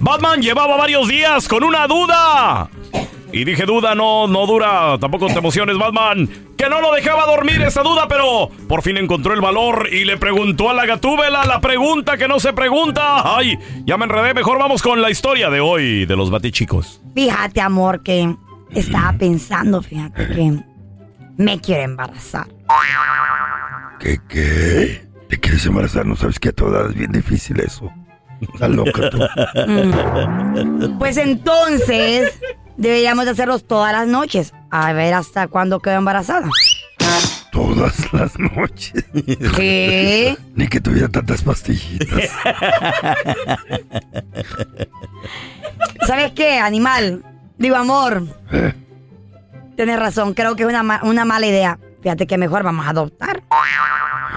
Batman llevaba varios días con una duda. Y dije duda, no, no dura, tampoco te emociones, Batman. Que no lo dejaba dormir esa duda, pero por fin encontró el valor y le preguntó a la gatúbela la pregunta que no se pregunta. Ay, ya me enredé, mejor vamos con la historia de hoy de los batichicos. Fíjate, amor, que estaba pensando, fíjate, que me quiero embarazar. ¿Qué, qué? ¿Te quieres embarazar? ¿No sabes que a todas es bien difícil eso? Estás loca tú. Mm. Pues entonces deberíamos de hacerlos todas las noches. A ver hasta cuándo quedo embarazada. Todas las noches. ¿Qué? Ni que tuviera tantas pastillitas. ¿Sabes qué, animal? Digo, amor. ¿Eh? Tienes razón, creo que es una, ma- una mala idea. Fíjate que mejor vamos a adoptar.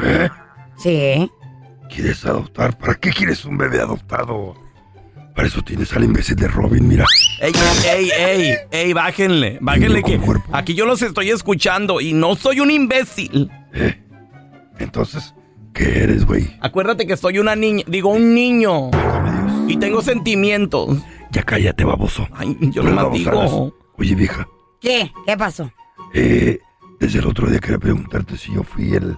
¿Eh? Sí. ¿Quieres adoptar? ¿Para qué quieres un bebé adoptado? Para eso tienes al imbécil de Robin, mira. Ey, ey, ey, ey, bájenle, bájenle que aquí yo los estoy escuchando y no soy un imbécil. Entonces, ¿qué eres, güey? Acuérdate que soy una niña, digo un niño. Y tengo sentimientos. Ya cállate, baboso. Ay, yo nomás babosadas. digo. Oye, vieja, ¿Qué? ¿Qué pasó? eh, desde el otro día quería preguntarte si yo fui el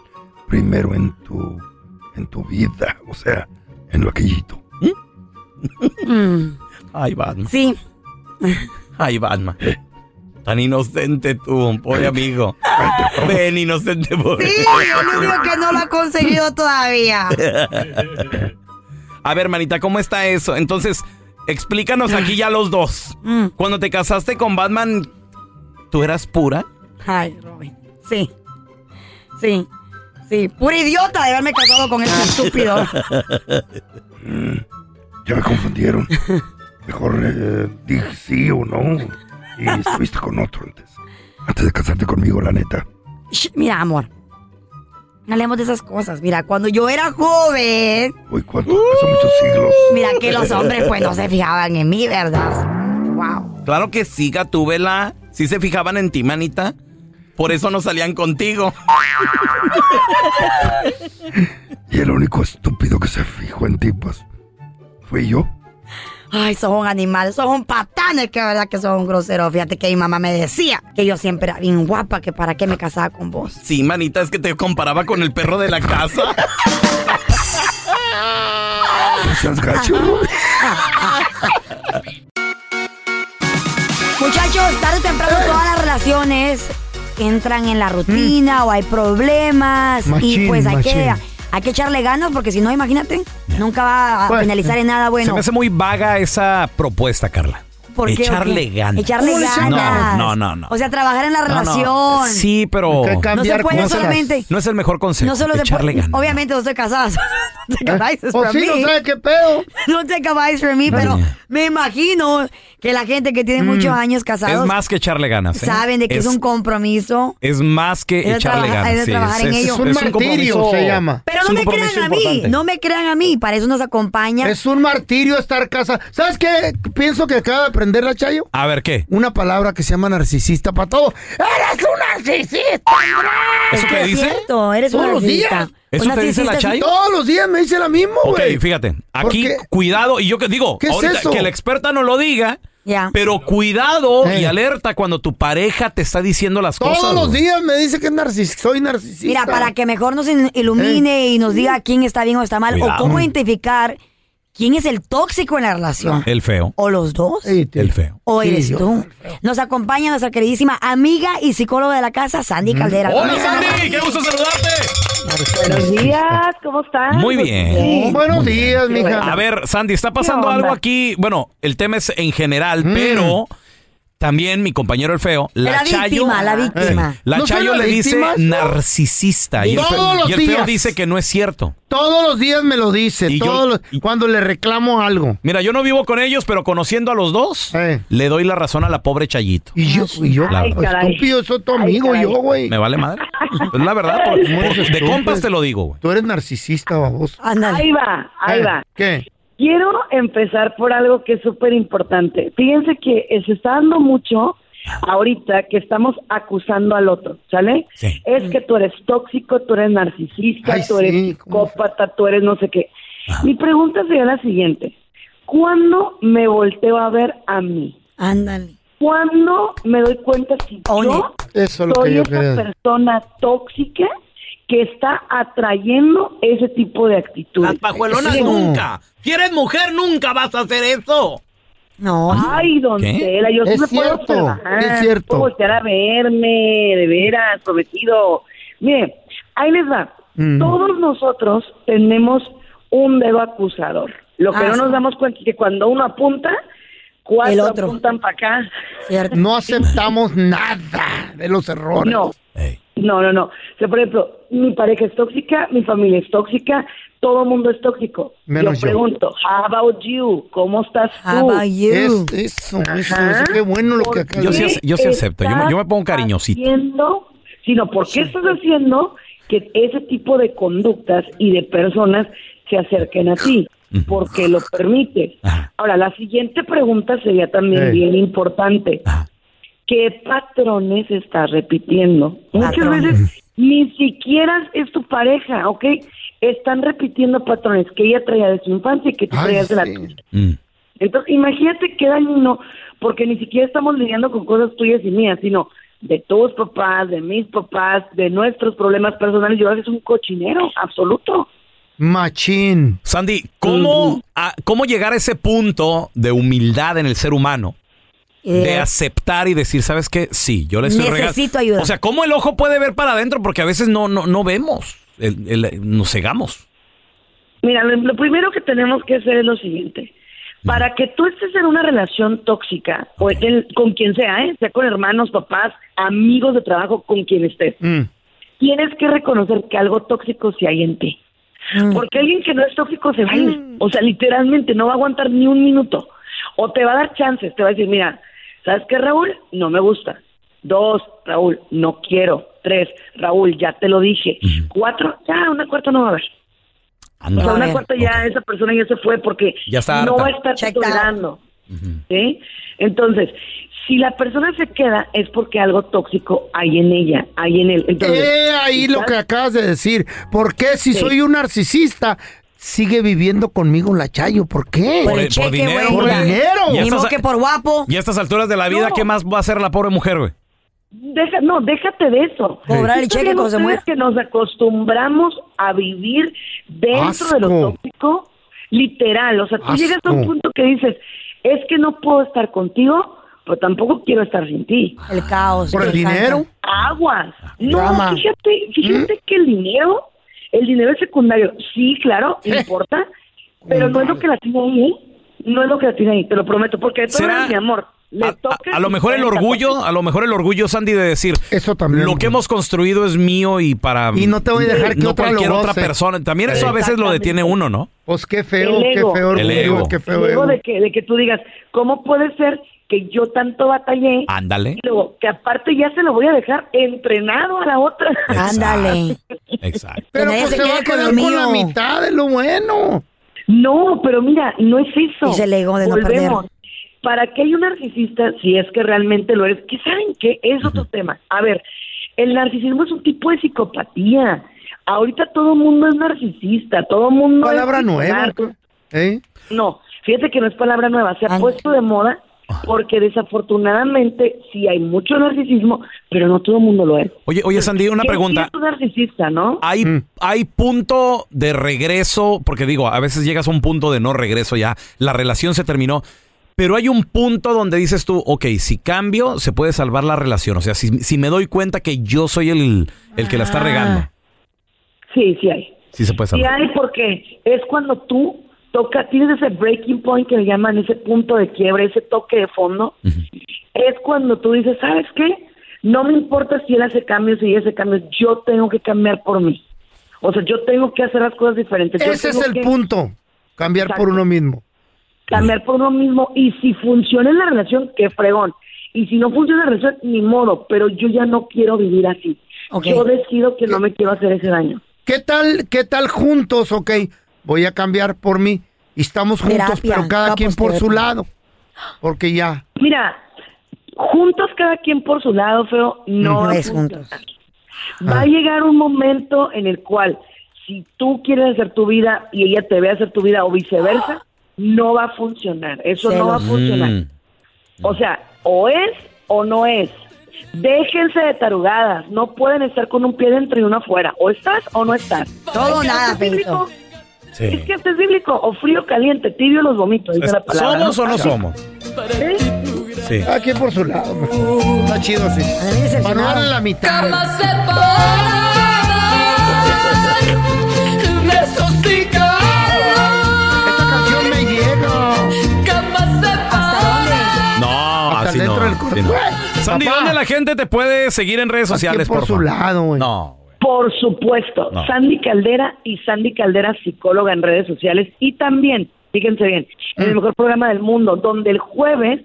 primero en tu, en tu vida, o sea, en lo aquellito. Mm, Ay, Batman. sí. Ay, Batman. Tan inocente tú, pobre amigo. Ven, inocente, pobre. Sí, el único que no lo ha conseguido todavía. A ver, manita, ¿cómo está eso? Entonces, explícanos aquí ya los dos. Mm. Cuando te casaste con Batman, ¿tú eras pura? Ay, Robin. Sí. Sí. Sí. Pura idiota de haberme casado con ese estúpido. Mm, ya me confundieron. Mejor eh, dije sí o no. Y estuviste con otro antes. Antes de casarte conmigo, la neta. Shh, Mira, amor. No hablemos de esas cosas. Mira, cuando yo era joven, Uy, ¿cuánto? Hace muchos siglos. mira que los hombres pues no se fijaban en mí, ¿verdad? Wow. Claro que sí, Gatúbela. Sí se fijaban en ti, manita. Por eso no salían contigo. Y el único estúpido que se fijó en ti, pues, fui yo. Ay, sos un animal, sos un patán, es que verdad que sos un grosero. Fíjate que mi mamá me decía que yo siempre era bien guapa, que para qué me casaba con vos. Sí, manita, es que te comparaba con el perro de la casa. Seas gacho. Muchachos, tarde o temprano todas las relaciones entran en la rutina o hay problemas y pues hay que, hay que echarle ganas porque si no, imagínate, nunca va a finalizar en nada Se bueno. me hace muy vaga esa propuesta, Carla. ¿Por qué, Echarle ganas. Echarle ¿Cómo le echan ganas. No, no, no. O sea, trabajar en la No, no. relación. Sí, pero No se puede cosas. solamente. no es el mejor consejo. No solo se echarle ganas. Obviamente no estoy casada. no te for sí, me. no sabe qué pedo. No take advice for me, pero me imagino que la gente que tiene muchos años casados Es más que echarle ganas. ¿eh? saben de que es, un compromiso. Es más que echarle ganas. es de sí, trabajar en ello. Es un martirio, se llama. Pero no me crean a mí, no me crean a mí, para eso nos acompaña. Es un martirio estar casa. ¿Sabes qué? Pienso que acaba de aprender la Chayo. A ver, ¿qué? Una palabra que se llama narcisista para todo. ¡Eres un narcisista! Es ¿Eso es dice? cierto, eres Todos un los narcisista. días. ¿Eso Un te dice la Chayo? Todos los días me dice la misma, Ok, güey. fíjate. Aquí, qué? cuidado. Y yo que digo, ¿Qué es ahorita eso? que la experta no lo diga. Ya. Pero cuidado y Eh. alerta cuando tu pareja te está diciendo las Todos cosas. los güey. días me dice que es narcis soy narcisista. Mira, para que mejor nos in- ilumine y nos diga quién está bien o está mal, Cuidado. o cómo identificar quién es el tóxico en la relación. El feo. O los dos. Sí. El feo. O Sí, eres yo- tú. Nos acompaña nuestra queridísima amiga y psicóloga de la casa, Sandy Caldera. Hola, ¿Cómo estás? Sandy. Qué gusto saludarte. Buenos días, ¿cómo están? Muy bien. Buenos días, mija. A ver, Sandy, está pasando algo aquí. Bueno, el tema es en general, Mm. pero también mi compañero el feo, la, La Chayo. víctima, la víctima. La ¿No son Chayo le dice víctimas? narcisista. Y el, Todos los y el feo días. dice que no es cierto. Todos los días me lo dice. Y yo- todos los- y- Cuando le reclamo algo. Mira, yo no vivo con ellos, pero conociendo a los dos, Eh. le doy la razón a la pobre Chayito. Y yo, y yo, Ay, estúpido, soy tu amigo, yo, güey. Me vale madre. Es la verdad. por- de compas te lo digo, güey. Tú eres narcisista, baboso. Ándale. Ahí va, ahí Eh, va. ¿Qué? Quiero empezar por algo que es súper importante. Fíjense que se está dando mucho ahorita que estamos acusando al otro, ¿sale? Sí. Es que tú eres tóxico, tú eres narcisista, Ay, tú eres sí, psicópata, tú eres no sé qué. Mi pregunta sería la siguiente. ¿Cuándo me volteo a ver a mí? Ándale. ¿Cuándo me doy cuenta si Oye, yo Eso es lo soy que yo esa quería. persona tóxica que está atrayendo ese tipo de actitudes? pajuelonas Eso. nunca. Si eres mujer, nunca vas a hacer eso. No. Ay, don. Tela, yo sí Es me puedo cierto, trabajar, es cierto. puedo voltear a verme, de veras, prometido. Mire, ahí les va. Mm. Todos nosotros tenemos un dedo acusador. Lo que Ah, no sí. nos damos cuenta es que cuando uno apunta, El cuatro otro. apuntan para acá. Cierto. No aceptamos nada de los errores. No. No, no, no. O sea, por ejemplo, mi pareja es tóxica, mi familia es tóxica, todo el mundo es tóxico. Menos yo. pregunto, how about you? ¿Cómo estás tú? How about you? Es- eso, eso, eso, qué bueno lo que ¿Por acabas Yo sí, yo sí acepto. Yo me, yo me pongo cariñosito. Haciendo, sino, ¿por qué estás haciendo que ese tipo de conductas y de personas se acerquen a ti? Porque lo permite. Ajá. Ahora, la siguiente pregunta sería también bien importante. ¿Qué patrones estás repitiendo? Muchas veces ni siquiera es tu pareja, ¿ok? Están repitiendo patrones que ella traía de su infancia y que tú Ay, traías de la tuya. Mm. Entonces, imagínate qué dañino, porque ni siquiera estamos lidiando con cosas tuyas y mías, sino de tus papás, de mis papás, de nuestros problemas personales. Yo es un cochinero absoluto. Machín. Sandy, ¿cómo, a- ¿cómo llegar a ese punto de humildad en el ser humano? De aceptar y decir, ¿sabes qué? Sí, yo le estoy. Necesito ayuda. O sea, ¿cómo el ojo puede ver para adentro? Porque a veces no, no, no vemos. El- el- nos cegamos. Mira, lo, lo primero que tenemos que hacer es lo siguiente. Para que tú estés en una relación tóxica, o con quien sea, ¿eh? sea con hermanos, papás, amigos de trabajo, con quien estés, Mm. tienes que reconocer que algo tóxico sí hay en ti. mm. Porque alguien que no es tóxico se va a ir. O sea, literalmente no va a aguantar ni un minuto. O te va a dar chances, te va a decir, mira, ¿sabes qué, Raúl? No me gusta. Dos, Raúl, no quiero. Tres, Raúl, ya te lo dije. Cuatro, ya, una cuarta no va a haber. O Anda. sea, una cuarta ya esa persona ya se fue porque Ya está no va a estar tolerando. ¿Sí? Entonces, si la persona se queda es porque algo tóxico hay en ella, hay en él. Entonces, Eh, ahí lo que acabas de decir. ¿Por qué si Sí. soy un narcisista sigue viviendo conmigo la Chayo? ¿Por qué? Por el por dinero, güey. Por dinero. Ni modo que por guapo. Y a estas alturas de la vida, No. ¿qué más va a hacer la pobre mujer, güey? deja, no, déjate de eso. Cobrar el cheque cuando se muera. que nos acostumbramos a vivir dentro de lo tóxico, literal. O sea, tú llegas a un punto que dices, es que no puedo estar contigo pero tampoco quiero estar sin ti. El caos. ¿Por el dinero? Aguas. No, Drama. ¿Mm? fíjate, fíjate que el dinero, el dinero es secundario. Sí, claro, importa, pero no es lo que la tiene ahí. No es lo que la tiene ahí, te lo prometo, porque de todas ¿Será- maneras, mi amor, le A, a lo mejor el orgullo, a lo mejor el orgullo, Sandy, de decir, Eso también. lo que hemos construido es mío y para Y no te voy a dejar que no otra lo cualquier otra persona. También eso a veces lo detiene uno, ¿no? Pues qué feo, El qué ego. feo El ego. qué feo Luego ego. de que, de que tú digas, ¿cómo puede ser que yo tanto batallé? Ándale. Y luego, que aparte ya se lo voy a dejar entrenado a la otra. Ándale. Exacto. Pero pues se se va a con quedar con la mitad de lo bueno. No, pero mira, no es eso. Es el ego de no Volvemos. perder. ¿Para qué hay un narcisista si es que realmente lo eres? ¿Qué saben qué? Es otro tema. A ver, el narcisismo es un tipo de psicopatía. Ahorita todo el mundo es narcisista, todo el mundo Palabra es nueva. ¿eh? No, fíjate que no es palabra nueva, se ha puesto de moda porque desafortunadamente sí hay mucho narcisismo, pero no todo el mundo lo es. Oye, oye, Sandy, una ¿Qué pregunta. es un narcisista, no? ¿Hay, ¿Hay punto de regreso? Porque digo, a veces llegas a un punto de no regreso ya, la relación se terminó, pero hay un punto donde dices tú, ok, si cambio, se puede salvar la relación. O sea, si, si me doy cuenta que yo soy el, el que la está regando, Sí, sí hay. sí se puede Sí salvar. hay porque es cuando tú toca, tienes ese breaking point que le llaman ese punto de quiebre, ese toque de fondo. Es cuando tú dices, ¿sabes qué? No me importa si él hace cambios y ella hace cambios, yo tengo que cambiar por mí. O sea, yo tengo que hacer las cosas diferentes. Yo Ese es el que punto. Cambiar por uno mismo. Cambiar por uno mismo. Y si funciona en la relación, qué fregón. Y si no funciona en la relación, ni modo. Pero yo ya no quiero vivir así. Yo decido que no me quiero hacer ese daño. ¿Qué tal, qué tal juntos? Ok, voy a cambiar por mí. Y estamos juntos, Terapia, pero cada quien por su lado. Porque ya. Mira, juntos cada quien por su lado, feo, no, No va a es funcionar. juntos. Va a llegar un momento en el cual, si tú quieres hacer tu vida y ella te ve hacer tu vida o viceversa, no va a funcionar. Eso no va a funcionar. Mm. O sea, o es o no es. Déjense de tarugadas. No pueden estar con un pie dentro y uno afuera. O estás o no estás. Todo nada. Sí. Es que hasta es bíblico. O frío, caliente, tibio los vomitos. Dice la palabra, ¿Somos o no somos? ¿Sí? Sí. Quien por su lado. Está chido así. Para no darle la mitad. Esta canción me llega. ¿Hasta dónde? No, Hasta así dentro no. del corazón. no. Sandy. ¿dónde la gente te puede seguir en redes sociales, por por su favor? lado, güey. No. Por supuesto, No. Sandy Caldera y Sandy Caldera, psicóloga en redes sociales. Y también, fíjense bien, en Mm. el mejor programa del mundo, donde el jueves,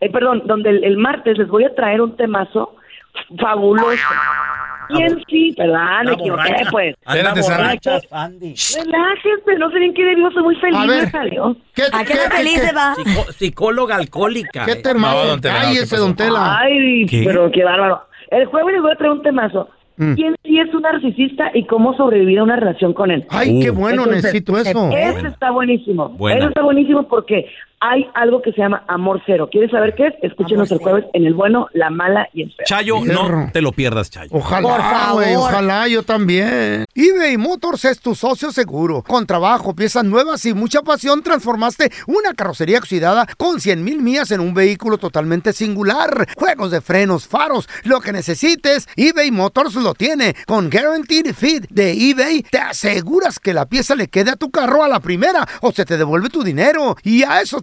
eh, perdón, donde el, el martes les voy a traer un temazo fabuloso. Y en sí, ¿verdad? Me equivoqué, pues. Sandy. Relájense, no sé bien qué debió, soy muy feliz, A ver. me salió. ¿Qué, ¿A qué tan feliz se va? psicóloga alcohólica. ¿Qué temazo? No, don ¿qué pasó? don Tela. Ay, ¿Qué? pero qué bárbaro. El jueves les voy a traer un temazo. Mm. ¿Quién sí es un narcisista y cómo sobrevivir a una relación con él? Ay, qué Uh. bueno, Entonces, necesito eso. Eso está buenísimo. Buena. Eso está buenísimo porque hay algo que se llama amor cero. ¿Quieres saber qué es? Escúchenos Amor el jueves en el bueno, la mala y el feo. Chayo, no te lo pierdas, Chayo. Por Ojalá, favor. güey, ojalá yo también. eBay Motors es tu socio seguro. Con trabajo, piezas nuevas y mucha pasión, transformaste una carrocería oxidada con 100 mil millas en un vehículo totalmente singular. Juegos de frenos, faros, lo que necesites, eBay Motors lo tiene. Con Guaranteed Fit de eBay, te aseguras que la pieza le quede a tu carro a la primera o se te devuelve tu dinero. Y a esos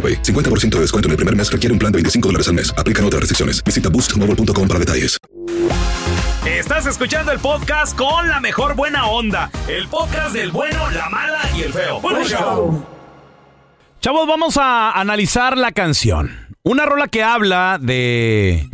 AroPay. 50% de descuento en el primer mes requiere un plan de 25 dólares al mes. Aplican otras restricciones. Visita boostmobile.com para detalles. Estás escuchando el podcast con la mejor buena onda. El podcast del bueno, la mala y el feo. Bueno, show. Chavos, vamos a analizar la canción. Una rola que habla de.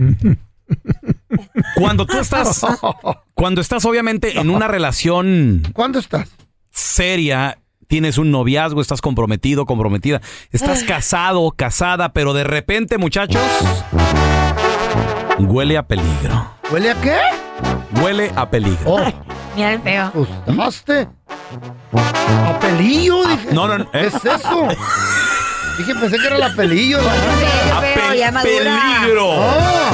Cuando tú estás. Cuando estás, obviamente, en una relación. ¿Cuándo estás? Seria. Tienes un noviazgo, estás comprometido, comprometida. Estás casado, casada, pero de repente, muchachos. Huele a peligro. ¿Huele a qué? Huele a peligro. Oh, Mira el feo. ¿asustaste? ¿A pelillo? Dije. No, no, no. ¿Qué ¿eh? es eso? Dije, pensé que era la pelillo. la- A feo, pe- ya madura. peligro. Oh,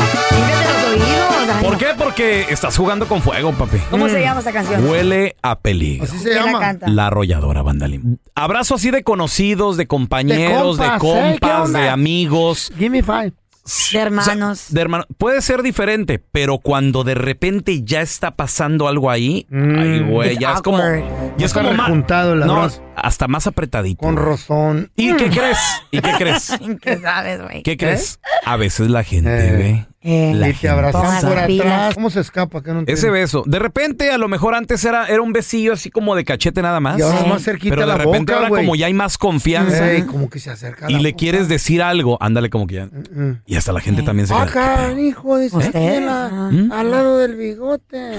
¿Por qué? Porque estás jugando con fuego, papi. ¿Cómo se llama esta canción? Huele a peligro. así se ¿Quién la llama. canta? La arrolladora, Vandalim. Abrazo así de conocidos, de compañeros, de De compas, ¿eh? De amigos. Give me five. De hermanos. De hermano. Puede ser diferente, pero cuando de repente ya está pasando algo ahí, Mm. ay, güey, It's ya es como. awkward. Ya es como más. rejuntado el No, abrazo. Hasta más apretadito. Con rozón. ¿Y qué crees? ¿Y qué crees? ¿Qué sabes, güey? ¿Qué crees? A veces la gente, Eh. ve. Eh, La Y te abrazan por atrás. ¿Cómo se escapa? Que no Ese beso. De repente, a lo mejor antes era, era un besillo así como de cachete nada más. Y ahora Sí. más cerquita Pero de la repente boca, ahora güey. como ya hay más confianza como que se acerca y le boca. quieres decir algo, ándale como que ya. Mm. Y hasta la gente también se Ah, queda. caray, hijo, dice ¿Usted? aquí en la- ¿Mm? al lado del bigote.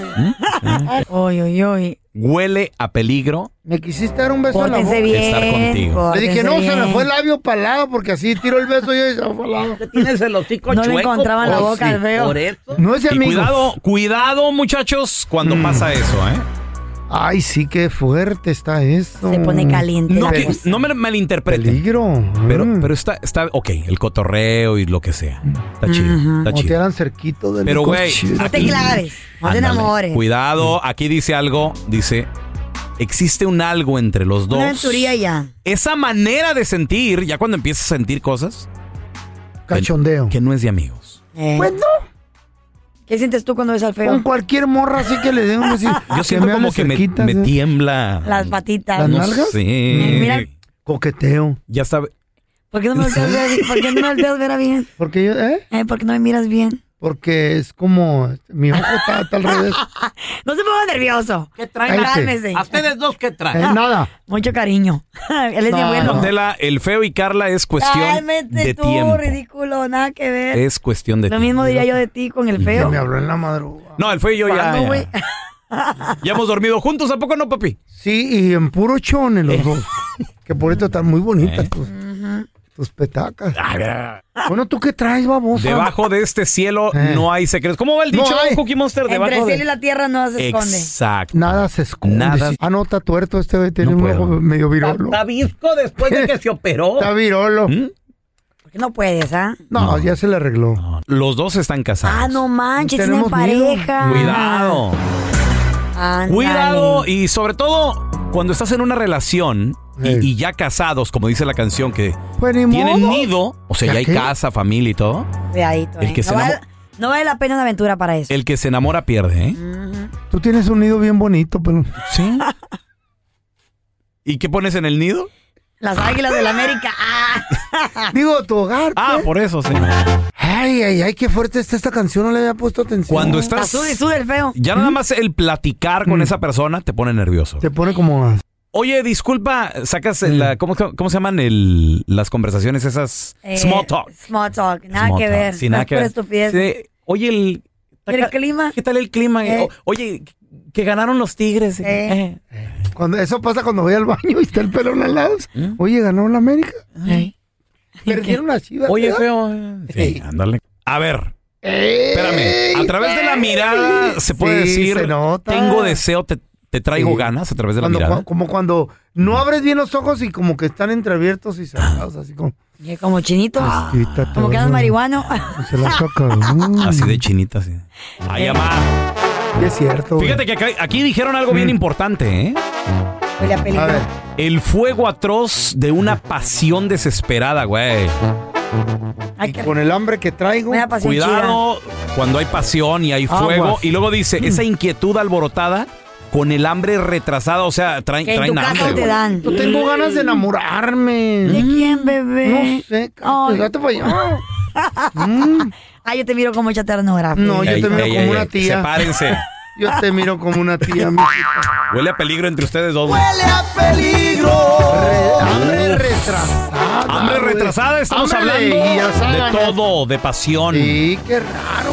Uy, uy, uy. Huele a peligro. Me quisiste dar un beso en la boca. bien. Estar contigo. Le dije, no, se me fue el labio para el lado porque así tiro el beso yo y se me fue al lado. Tienes el hocico No le encontraban la boca sí. al feo. eso. No es amigos. cuidado, cuidado, muchachos, cuando Mm. pasa eso, ¿eh? Ay, sí, qué fuerte está eso. Se pone caliente No, que- no me malinterpreten. Peligro. Pero, Mm. pero está, está, ok, el cotorreo y lo que sea. Está chido, está Como te eran cerquito del Pero, güey, coche. No te claves. No te enamores. Cuidado, aquí dice algo, dice, existe un algo entre los dos. Una ya. Esa manera de sentir, ya cuando empiezas a sentir cosas, Cachondeo. que no es de amigos. Eh, Pues no, ¿Qué sientes tú cuando ves al con feo? cualquier morra así que le den un besito. Yo siento me como que me, cerquita, me ¿sí? tiembla. Las patitas. ¿Las No nalgas? sé. Eh, mira. Coqueteo. Ya sabe. ¿Por qué no me volteas a ver, ¿por qué no me volteas a ver a bien? Porque yo, ¿eh? Eh, ¿Por qué no me miras bien? Porque es como, mi ojo está, está al revés. No se ponga nervioso. ¿Qué Cállate. Cálmese. ¿A ustedes dos qué Eh, traen? nada. Mucho cariño. Él es No, bien bueno. no. Tela, el feo y Carla es cuestión Cálmate de tú, tiempo. ridículo, nada que ver. Es cuestión de Lo tiempo. mismo diría yo de ti con el Que feo. me habló en la madrugada. No, el feo y yo ya, ¿Cuándo, ya, güey? ya hemos dormido juntos, ¿a poco no, papi? Sí, y en puro chone los dos. Que por esto están muy bonitas Eh. tus, tus petacas. A ver, Bueno, ¿tú qué traes, babosa? Debajo de este cielo Eh. no hay secretos. ¿Cómo va el No dicho, hay. Cookie Monster? Entre Debajo el cielo y de... la tierra no se esconde. Exacto. Nada se esconde. Nada. Ah, no, está tuerto este, güey, tiene No un ojo medio virolo. visco después de que se operó. Está virolo. ¿Mm? ¿Por qué no puedes, ah? No, ya se le arregló. No, Los dos están casados. Ah, no manches, tienen miedo. pareja. Cuidado. Cuidado y sobre todo cuando estás en una relación y, ya casados, como dice la canción, que Pues ni tienen modo. nido, o sea, ¿Ya ya hay qué? casa, familia y todo. Cuidadito, El eh. que no, se vale, enamo- no vale la pena una aventura para eso. El que se enamora pierde, ¿eh? Tú tienes un nido bien bonito, pero... Sí. ¿Y qué pones en el nido? Las águilas del América. Ah. Digo, tu hogar. Ah, pues. por eso, sí. Ay, ay, ay, qué fuerte está esta canción. No le había puesto atención. Cuando estás... Y sube el feo. Ya nada más el platicar con esa persona te pone nervioso. Te pone como... Oye, disculpa, sacas la, ¿cómo, cómo se llaman el, las conversaciones esas? Eh, Small talk. Small talk. Nada Small que talk. ver. Sí, nada que ver. estupidez. Sí, Oye, el, ¿Y el clima? ¿qué tal el clima? Eh. Oye, que ganaron los tigres. Eh. Eh. Cuando, eso pasa cuando voy al baño y está el pelón al lado. Oye, ganó la América. Perdieron las chivas. Oye, ¿verdad? feo. Sí, ándale. A ver, espérame. A través de la mirada se puede Sí, decir, se nota. tengo deseo, te, te traigo Sí. ganas a través de la Cuando- mirada. cu- como cuando no abres bien los ojos y como que están entreabiertos y cerrados, así como... Y como chinito. Quítate, como que andas bueno. marihuano. Se la saca. Mm. Así de chinita, así. Ay, mamá. Sí, es cierto. güey. Fíjate que acá- aquí dijeron algo bien importante, ¿eh? Huele a peligro. A ver. El fuego atroz de una pasión desesperada, güey. Con el hambre que traigo. Una pasión chida. Cuidado cuando hay pasión y hay fuego. Aguas. Y luego dice, esa inquietud alborotada con el hambre retrasada, o sea, traen, Que en traen hambre. te dan. Yo tengo ganas de enamorarme. ¿De quién, bebé? No sé, Ay. cállate, date para allá. Mm. Ay, yo te miro como mucha ternura. No, yo Ey, te miro ey, como ey, una ey, tía. Sepárense. Yo te miro como una tía, mi Huele a peligro entre ustedes dos. güey. a peligro. hambre retrasada. Hambre retrasada, estamos Hambre hablando de de todo, de pasión. Sí, qué raro.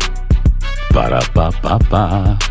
Ba-da-ba-ba-ba.